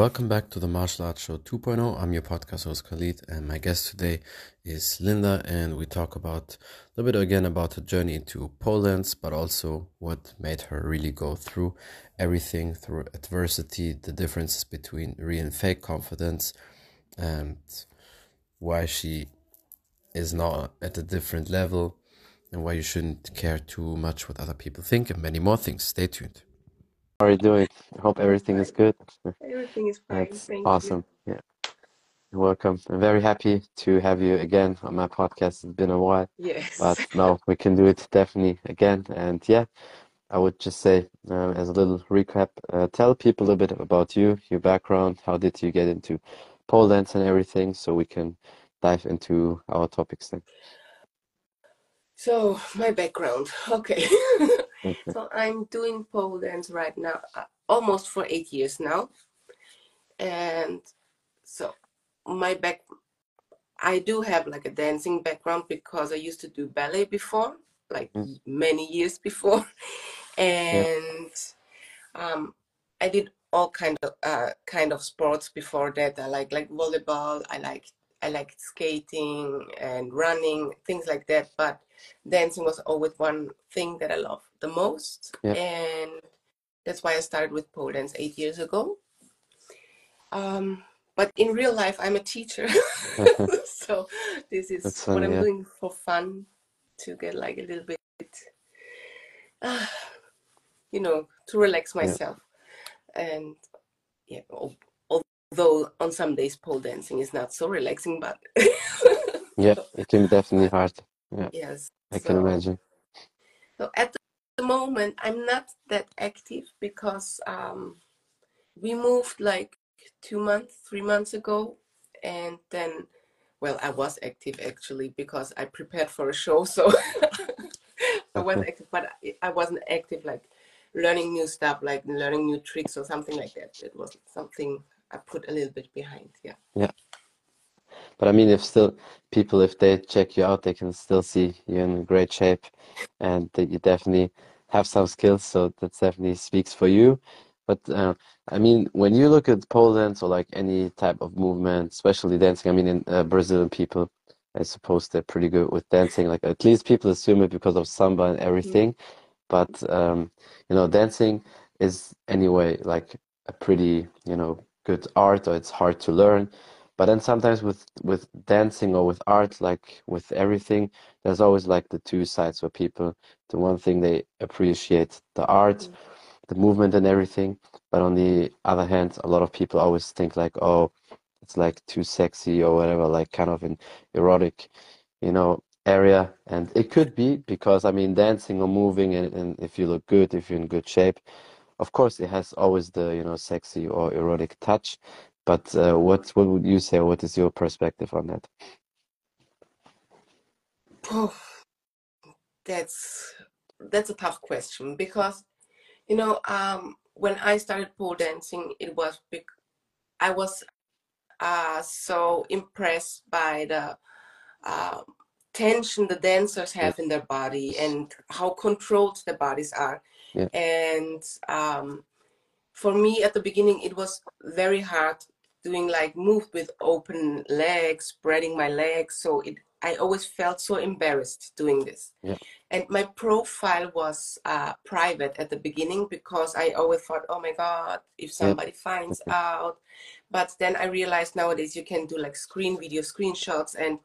welcome back to the Martial Arts Show 2.0. I'm your podcast host Khalid, and my guest today is Linda, and we talk about a little bit again about her journey into pole dance, but also what made her really go through everything through adversity, the differences between real and fake confidence, and why she is not at a different level, and why you shouldn't care too much what other people think, and many more things. Stay tuned. How are you doing? I hope everything is good. Everything is fine. That's Thank awesome. Yeah, you're welcome. I'm very happy to have you again on my podcast. It's been a while. Yes. but no, we can do it definitely again. And yeah, I would just say, uh, as a little recap, uh, tell people a little bit about you, your background, how did you get into pole dance and everything, so we can dive into our topics then. So my background. Okay. Okay. So I'm doing pole dance right now, uh, almost for eight years now. And so my back, I do have like a dancing background because I used to do ballet before, like Mm. many years before. And um, I did all kind of uh, kind of sports before that. I like like volleyball. I like I liked skating and running, things like that. But dancing was always one thing that I love the most, Yeah. and that's why I started with pole dance eight years ago. Um, but in real life, I'm a teacher, so this is That's what I'm yeah. doing for fun to get like a little bit, uh, you know, to relax Yeah. myself. And yeah, although on some days pole dancing is not so relaxing, but Yeah, it can be definitely hard. Yeah, yes. I can imagine. so at the moment, I'm not that active because um, we moved like two months, three months ago, and then, well, I was active actually because I prepared for a show, so I was active, but I- I wasn't active like learning new stuff, like learning new tricks or something like that. It was something I put a little bit behind. Yeah. Yeah. But I mean, if still people, if they check you out, they can still see you're in great shape and that you definitely have some skills. So that definitely speaks for you. But uh, I mean, when you look at pole dance or like any type of movement, especially dancing, I mean, in uh, Brazilian people, I suppose they're pretty good with dancing. Like at least people assume it because of samba and everything. But um, you know, dancing is anyway like a pretty, you know, good art or it's hard to learn. But then sometimes with with dancing or with art, like with everything, there's always like the two sides where people, the one thing they appreciate the art, Mm. the movement and everything, but on the other hand, a lot of people always think like, oh, it's like too sexy or whatever, like kind of an erotic, you know, area. And it could be because I mean, dancing or moving, and, and if you look good, if you're in good shape, of course, it has always the, you know, sexy or erotic touch. But uh, what what would you say? What is your perspective on that? Oh, that's that's a tough question because you know um, when I started pole dancing, it was bec- I was uh, so impressed by the uh, tension the dancers have in their body and how controlled the bodies are. Yeah, And um, for me at the beginning, it was very hard doing like move with open legs, spreading my legs. So it I always felt so embarrassed doing this. yeah, And my profile was uh, private at the beginning because I always thought, oh my God, if yeah, somebody finds out. But then I realized nowadays you can do like screen video screenshots, and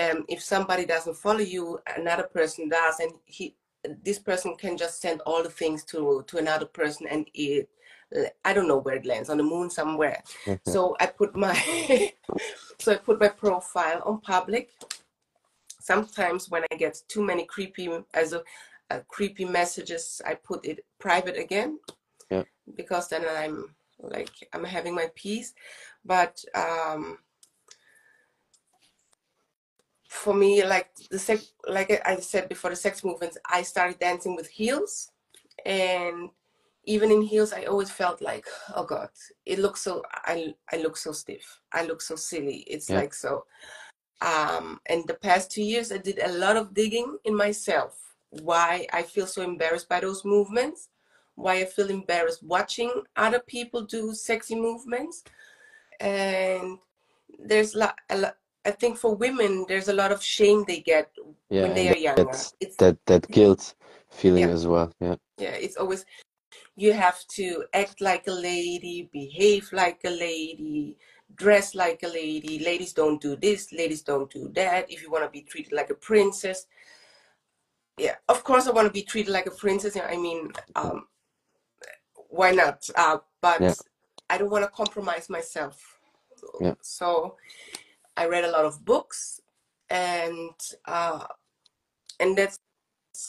um, if somebody doesn't follow you, another person does, and he this person can just send all the things to to another person, and it I don't know where it lands on the moon somewhere. So I put my so I put my profile on public sometimes when I get too many creepy as a, uh, creepy messages, I put it private again yeah, because then I'm like I'm having my peace. But um, for me, like the sex, like I said before, the sex movements, I started dancing with heels, and even in heels, I always felt like, oh God, it looks so. I I look so stiff. I look so silly. It's yeah, like so um, and the past two years i did a lot of digging in myself why i feel so embarrassed by those movements why I feel embarrassed watching other people do sexy movements. And there's a lot, I think for women, there's a lot of shame they get yeah, when they are younger. It's, that that guilt feeling yeah. as well. Yeah. Yeah, it's always you have to act like a lady, behave like a lady, dress like a lady. Ladies don't do this, ladies don't do that. If you want to be treated like a princess, yeah, of course I want to be treated like a princess. I mean, um, why not? Uh, but yeah. I don't want to compromise myself. Yeah. So I read a lot of books, and uh, and that's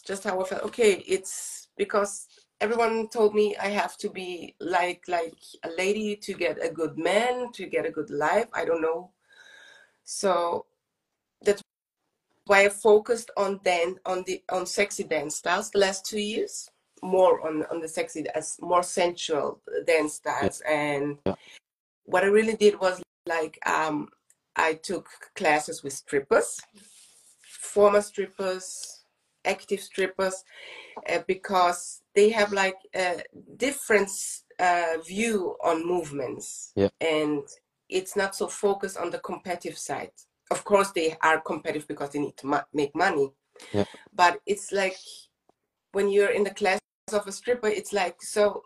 just how I felt. Okay, it's because everyone told me I have to be like like a lady to get a good man, to get a good life. I don't know. So that's why I focused on then on the on sexy dance styles the last two years, more on on the sexy as more sensual dance styles. And yeah. what I really did was like um I took classes with strippers, former strippers, active strippers, uh, because they have like a different uh, view on movements yeah. and it's not so focused on the competitive side of course they are competitive because they need to ma- make money yeah. but it's like when you're in the class of a stripper it's like so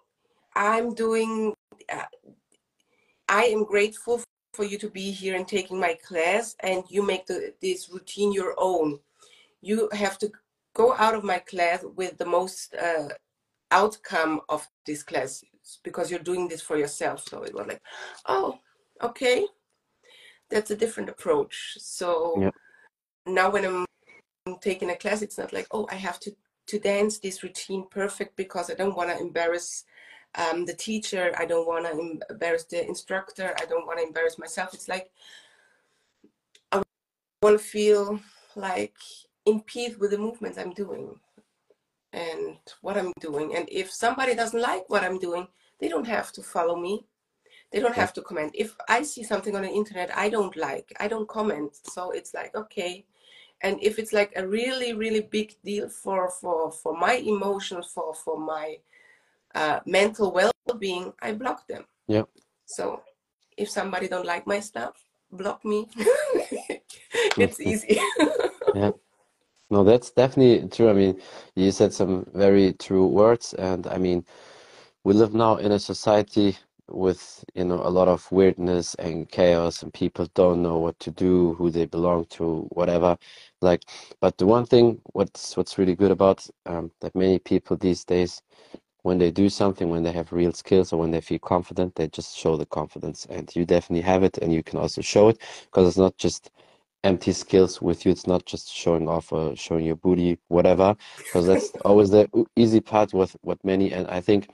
i'm doing uh, i am grateful for you to be here and taking my class and you make the, this routine your own you have to go out of my class with the most uh, outcome of this class because you're doing this for yourself. So it was like, oh, okay, that's a different approach. So yeah. now when I'm taking a class, it's not like, oh, I have to to dance this routine perfect because I don't want to embarrass um, the teacher. I don't want to embarrass the instructor. I don't want to embarrass myself. It's like I want to feel like in peace with the movements I'm doing and what I'm doing. And if somebody doesn't like what I'm doing, they don't have to follow me. They don't have to comment. If I see something on the internet I don't like, I don't comment. So it's like, okay. And if it's like a really, really big deal for for for my emotions, for for my uh, mental well-being, I block them. Yeah. So if somebody don't like my stuff, block me. it's easy. yeah. No, that's definitely true. I mean, you said some very true words, and I mean, we live now in a society with you know a lot of weirdness and chaos, and people don't know what to do, who they belong to, whatever. Like, but the one thing, what's what's really good about um, that many people these days, when they do something, when they have real skills or when they feel confident, they just show the confidence, and you definitely have it, and you can also show it because it's not just empty skills with you. It's not just showing off or showing your booty, whatever, because that's always the easy part with what many. And I think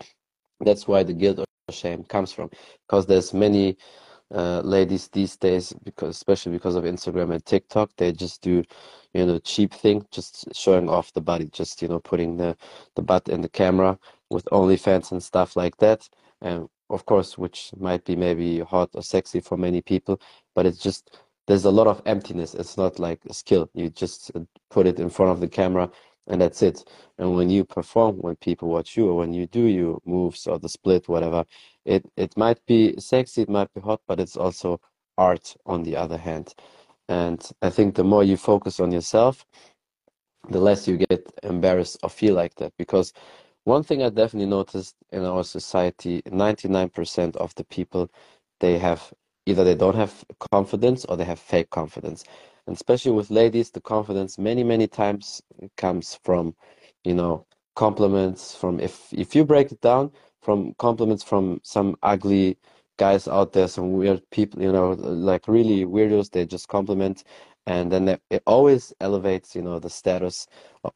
that's why the guilt or shame comes from, because there's many uh, ladies these days, because especially because of Instagram and TikTok, they just do, you know, cheap thing, just showing off the body, just you know, putting the the butt in the camera with OnlyFans and stuff like that. And of course, which might be maybe hot or sexy for many people, but it's just there's a lot of emptiness. It's not like a skill. You just uh, put it in front of the camera and that's it. And when you perform, when people watch you, or when you do your moves or the split, whatever, it, it might be sexy, it might be hot, but it's also art on the other hand. And I think the more you focus on yourself, the less you get embarrassed or feel like that. Because one thing I definitely noticed in our society, 99% of the people, they have either they don't have confidence or they have fake confidence and especially with ladies the confidence many many times comes from you know compliments from if if you break it down from compliments from some ugly guys out there some weird people you know like really weirdos they just compliment. And then it always elevates you know the status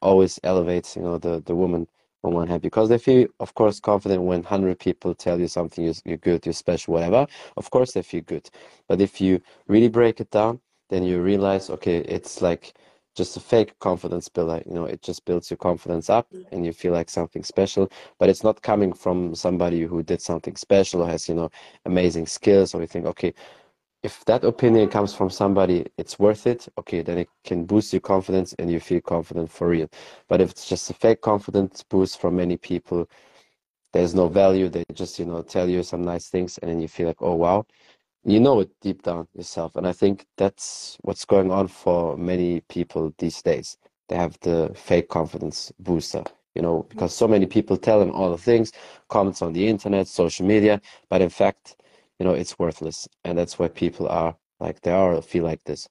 always elevates you know the the woman on one hand. Because they feel of course confident when 100 people tell you something you're good you're special whatever of course they feel good. But if you really break it down then you realize okay it's like just a fake confidence builder you know it just builds your confidence up mm. and you feel like something special but it's not coming from somebody who did something special or has you know amazing skills or you think okay if that opinion comes from somebody, it's worth it. Okay, then it can boost your confidence and you feel confident for real. But if it's just a fake confidence boost from many people, there's no value. They just, you know, tell you some nice things and then you feel like, oh wow. You know it deep down yourself. And I think that's what's going on for many people these days. They have the fake confidence booster, you know, because so many people tell them all the things, comments on the internet, social media, but in fact, you know, it's worthless. And that's why people are like they are feel like this.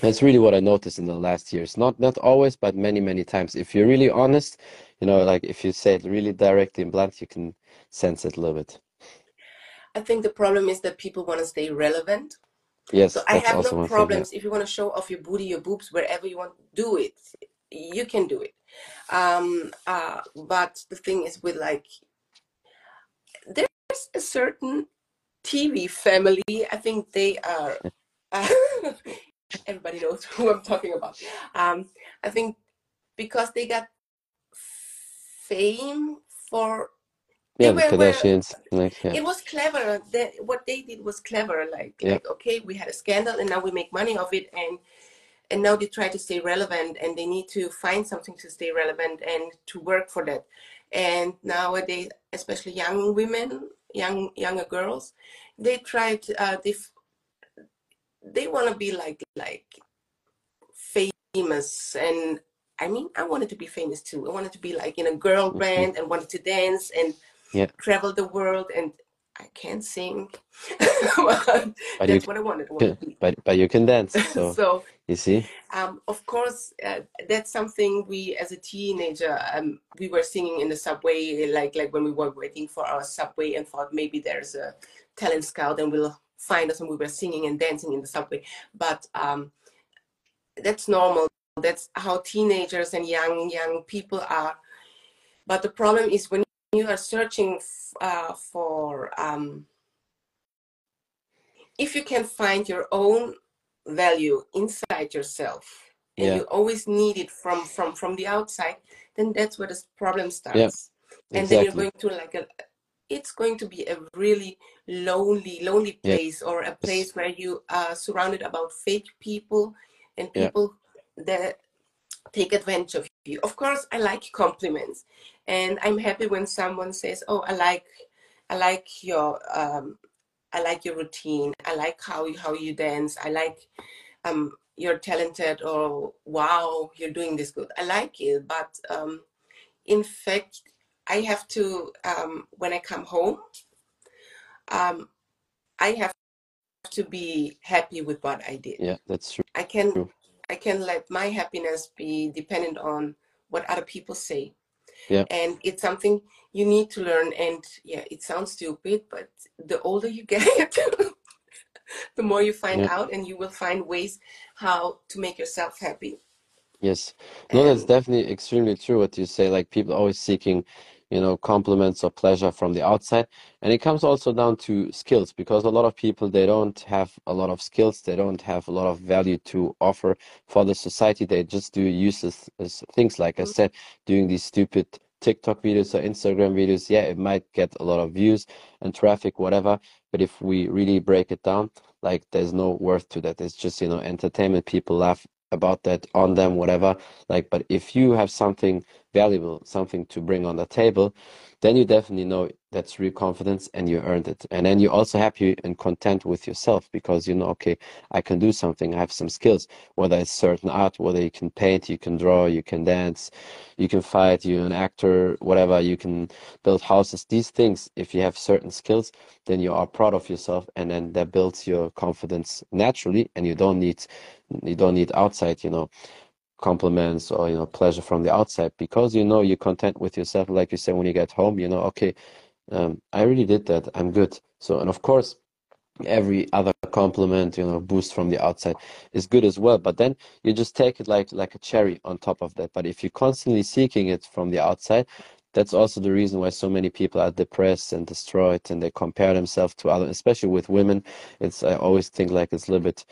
That's really what I noticed in the last years. Not not always, but many, many times. If you're really honest, you know, like if you say it really directly and blunt, you can sense it a little bit. I think the problem is that people want to stay relevant. Yes, So I have no one thing. Yeah. problems if you want to show off your booty, your boobs, wherever you want, do it. You can do it. Um, uh, but the thing is with like, there's a certain TV family. I think they are. Uh, everybody knows who I'm talking about. Um, I think because they got fame for Yeah, the were, were Kardashians, like yeah, it was clever that what they did was clever like Yeah. like okay we had a scandal and now we make money of it and and now they try to stay relevant and they need to find something to stay relevant and to work for that and nowadays especially young women young younger girls they try to uh, they they want to be like like famous and i mean i wanted to be famous too i wanted to be like in a girl Mhm. band and wanted to dance and Yeah. travel the world and i can't sing but But you that's what i wanted, to but but you can dance. So so you see, um, of course, uh, that's something we, as a teenager, um, we were singing in the subway, like like when we were waiting for our subway, and thought maybe there's a talent scout and will find us, and we were singing and dancing in the subway. But um, that's normal. That's how teenagers and young young people are. But the problem is when you are searching uh, for um, if you can find your own value inside yourself and Yeah. you always need it from from from the outside then that's where the problem starts and then you're going to like a it's going to be a really lonely lonely Yeah. place or a place where you are surrounded about fake people and Yeah. people that take advantage of you of course i like compliments and i'm happy when someone says oh i like i like your um i like your routine. I like how you how you dance. I like um you're talented or wow you're doing this good. I like it but um in fact i have to um when i come home um i have to be happy with what i did. Yeah, that's true. i can True. i can let my happiness be dependent on what other people say Yeah. and it's something you need to learn and yeah it sounds stupid but the older you get the more you find Yeah. out and you will find ways how to make yourself happy Yes. No, that's definitely extremely true what you say. Like people always seeking, you know, compliments or pleasure from the outside. And it comes also down to skills because a lot of people they don't have a lot of skills, they don't have a lot of value to offer for the society. They just do useless things like I Mhm. said, doing these stupid TikTok videos or Instagram videos. Yeah, it might get a lot of views and traffic, whatever. But if we really break it down, like there's no worth to that. It's just, you know, entertainment. People laugh about that on them, whatever. Like, but if you have something valuable, something to bring on the table, then you definitely know that's real confidence and you earned it. And then you're also happy and content with yourself because you know, okay, I can do something, I have some skills, whether it's certain art, whether you can paint, you can draw, you can dance, you can fight, you're an actor, whatever, you can build houses. These things, if you have certain skills, then you are proud of yourself and then that builds your confidence naturally and you don't need you don't need outside, you know, compliments or you know pleasure from the outside because you know you're content with yourself like you said when you get home you know okay um, i really did that i'm good. So and of course every other compliment you know boost from the outside is good as well but then you just take it like like a cherry on top of that. But if you're constantly seeking it from the outside that's also the reason why so many people are depressed and destroyed and they compare themselves to others especially with women. It's i always think like it's a little bit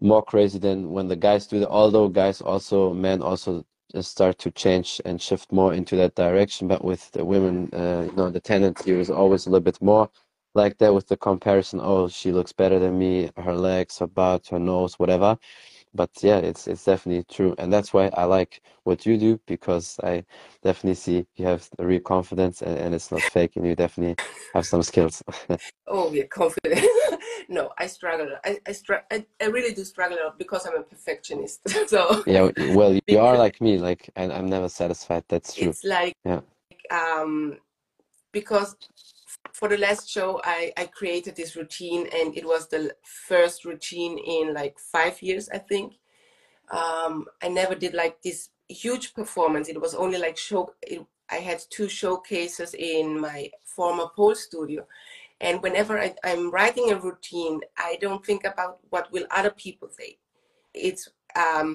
more crazy than when the guys do that. Although guys also, men also start to change and shift more into that direction. But with the women, uh, you know, the tendency is always a little bit more like that with the comparison. Oh, she looks better than me, her legs, her butt, her nose, whatever. but yeah, it's it's definitely true, and that's why I like what you do because I definitely see you have the real confidence and, and it's not fake, and you definitely have some skills. oh, yeah, confident. no, I struggle. I I, str- I I really do struggle because I'm a perfectionist. so yeah, well, you are like me. Like, and I'm never satisfied. That's true. It's like yeah. Um, because for the last show I, I created this routine and it was the first routine in like five years i think um, i never did like this huge performance it was only like show it, i had two showcases in my former pole studio and whenever I, i'm writing a routine i don't think about what will other people say it's um,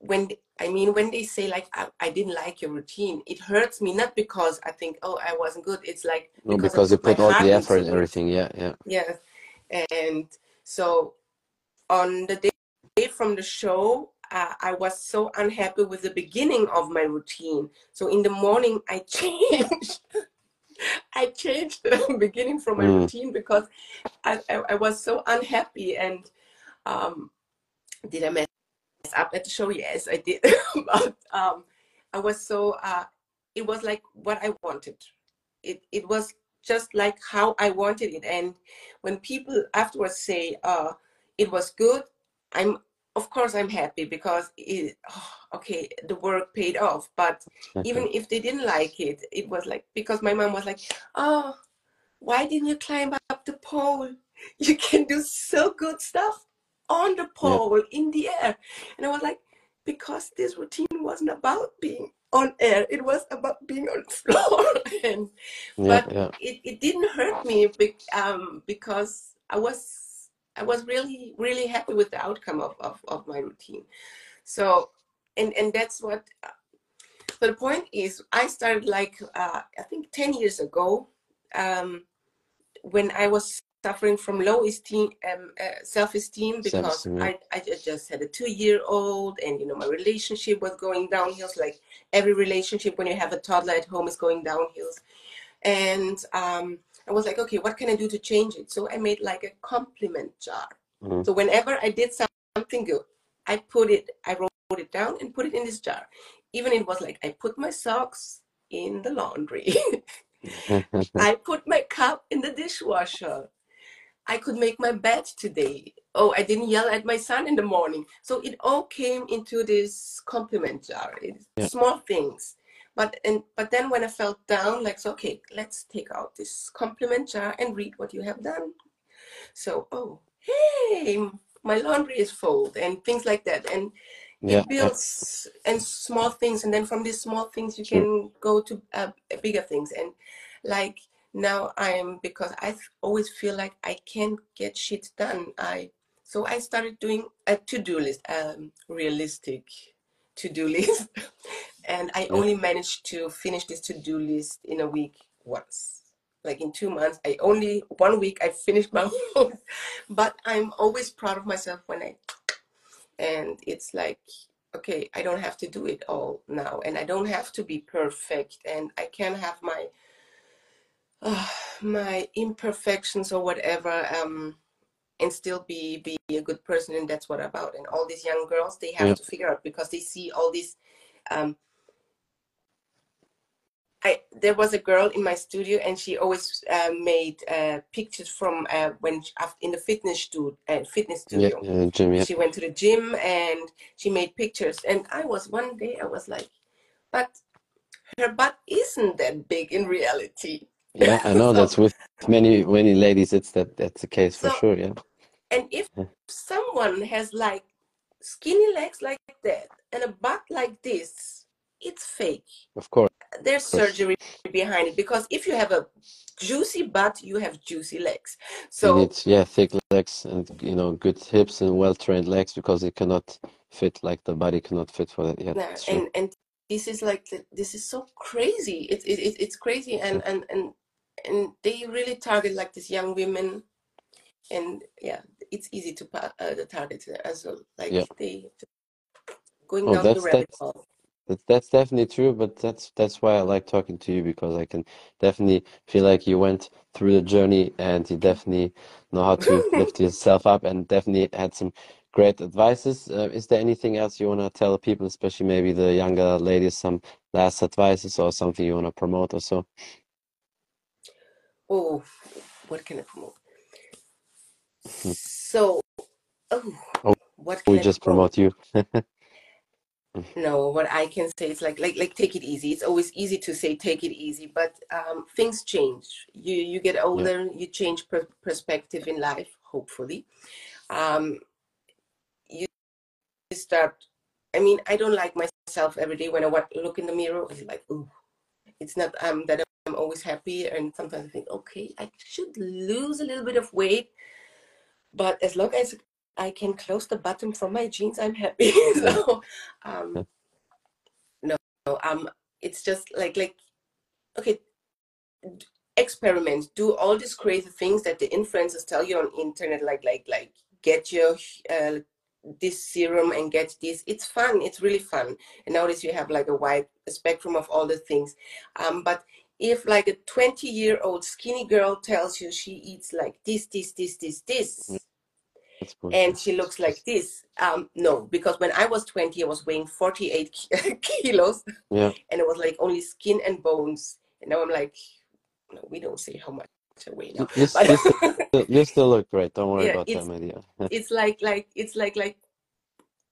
when I mean when they say like I, I, didn't like your routine, it hurts me not because I think oh I wasn't good. It's like no because, you put all the effort and everything. Yeah, yeah. Yeah, and so on the day from the show, uh, I was so unhappy with the beginning of my routine. So in the morning I changed. I changed the beginning from my mm. routine because I, I, I was so unhappy and um, did I mess up at the show? Yes i did. But um i was so uh it was like what i wanted. It it was just like how i wanted it. And when people afterwards say uh it was good i'm of course i'm happy because it oh, okay the work paid off but even if they didn't like it it was like because my mom was like oh why didn't you climb up the pole you can do so good stuff on the pole yeah. in the air. And I was like, because this routine wasn't about being on air, it was about being on the floor. and yeah, but yeah. It, it didn't hurt me um, because I was I was really really happy with the outcome of, of, of my routine. So and and that's what. Uh, so the point is, I started like uh, I think ten years ago, um, when I was suffering from low esteem um, uh, self-esteem because self I, I just had a two-year-old and you know my relationship was going downhill like every relationship when you have a toddler at home is going downhill and um, i was like okay what can i do to change it so i made like a compliment jar mm-hmm. so whenever i did something good i put it i wrote it down and put it in this jar even it was like i put my socks in the laundry I put my cup in the dishwasher. I could make my bed today. Oh, I didn't yell at my son in the morning. So it all came into this compliment jar. It's yeah. small things. But and but then when I felt down, like so, okay, let's take out this compliment jar and read what you have done. So, oh, hey, my laundry is folded and things like that. And yeah. it builds and small things, and then from these small things you can go to uh, bigger things. And like now i'm because i always feel like i can't get shit done i so i started doing a to-do list um realistic to-do list and i only managed to finish this to-do list in a week once. Like in two months i only one week i finished my own but i'm always proud of myself when i and it's like okay i don't have to do it all now. And i don't have to be perfect. And i can have my uh, my imperfections or whatever um, and still be be a good person. And that's what I'm about. And all these young girls they have yeah. to figure out because they see all these um, there was a girl in my studio and she always uh, made uh, pictures from uh, when she, in the fitness studio. Uh, fitness studio. Yeah, gym, yeah. She went to the gym and she made pictures. And I was one day I was like, but her butt isn't that big in reality. Yeah, I know so, that's with many many ladies. It's that that's the case for so, sure. Yeah. And if yeah. someone has like skinny legs like that and a butt like this, it's fake. Of course. There's of course. surgery behind it because if you have a juicy butt, you have juicy legs. So you need, yeah, thick legs and you know good hips and well trained legs because it cannot fit like the body cannot fit for that. Yeah, and and this is like this is so crazy. It's it, it's crazy and and and and they really target like these young women and yeah it's easy to uh, target as well like yeah. they going oh, down the rabbit hole that's, that's definitely true but that's that's why i like talking to you because i can definitely feel like you went through the journey and you definitely know how to lift yourself up and definitely had some great advices. Uh, is there anything else you want to tell people, especially maybe the younger ladies, some last advices or something you want to promote or so? Oh, what can I promote? so, oh, Oh, what can We I just promote? promote you. No, what I can say is like like like take it easy. It's always easy to say take it easy, but um, things change. You you get older, you change per perspective in life. Hopefully, um, you start. I mean, I don't like myself every day when I look in the mirror. It's like, ooh, it's not um that I'm always happy, and sometimes I think, okay, I should lose a little bit of weight, but as long as I can close the button from my jeans, I'm happy. so, um, no, um, it's just like like okay, experiment, do all these crazy things that the influencers tell you on internet, like like like get your uh, this serum and get this. It's fun. It's really fun. And nowadays you have like a wide spectrum of all the things. Um, but if like a 20 year old skinny girl tells you she eats like this, this, this, this, this, bullshit. And she looks like this, um, no, because when I was 20, I was weighing 48 kilos Yeah. and it was like only skin and bones. And now I'm like, no, we don't say how much I weigh now. You, But you, still, you still look great. Don't worry Yeah, about that, it's- it's like like it's like like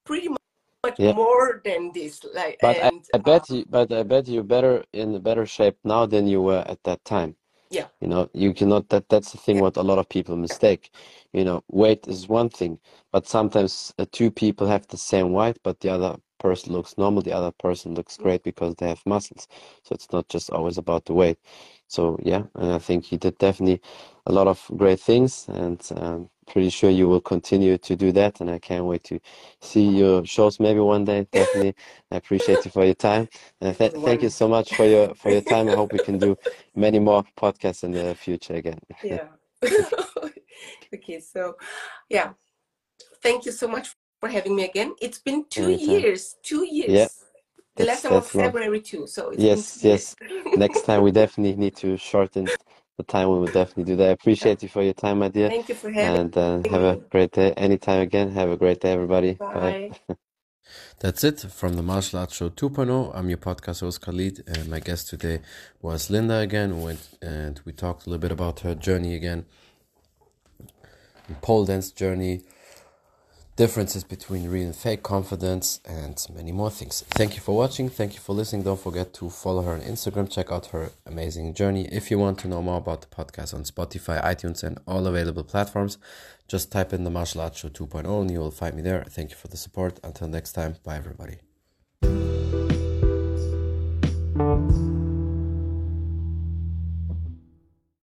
pretty much Yeah. more than this. Like But I, and I uh, bet you, but I bet you're better in a better shape now than you were at that time. Yeah. You know, you cannot. That that's the thing. Yeah. What a lot of people mistake. You know, weight is one thing, but sometimes uh, two people have the same weight, but the other person looks normal. The other person looks great because they have muscles. So it's not just always about the weight. So yeah, and I think you did definitely a lot of great things, and um, pretty sure you will continue to do that. And I can't wait to see your shows maybe one day. Definitely, I appreciate you for your time. And th thank you so much for your for your time. I hope we can do many more podcasts in the future again. yeah. okay, so yeah, thank you so much for having me again. It's been two Anytime. years. Two years. Yeah, the last time was. February too. So it's Yes, yes. Next time we definitely need to shorten the time. We will definitely do that. I appreciate you for your time, my dear. Thank you for having And uh, have a great day. Anytime again. Have a great day, everybody. Bye. Bye. That's it from the Martial Arts Show 2.0. I'm your podcast host Khalid, and my guest today was Linda again. Went and we talked a little bit about her journey again, pole dance journey, differences between real and fake confidence, and many more things. Thank you for watching. Thank you for listening. Don't forget to follow her on Instagram. Check out her amazing journey. If you want to know more about the podcast on Spotify, iTunes, and all available platforms, just type in the Martial Arts Show 2.0 and you will find me there. Thank you for the support. Until next time, bye everybody.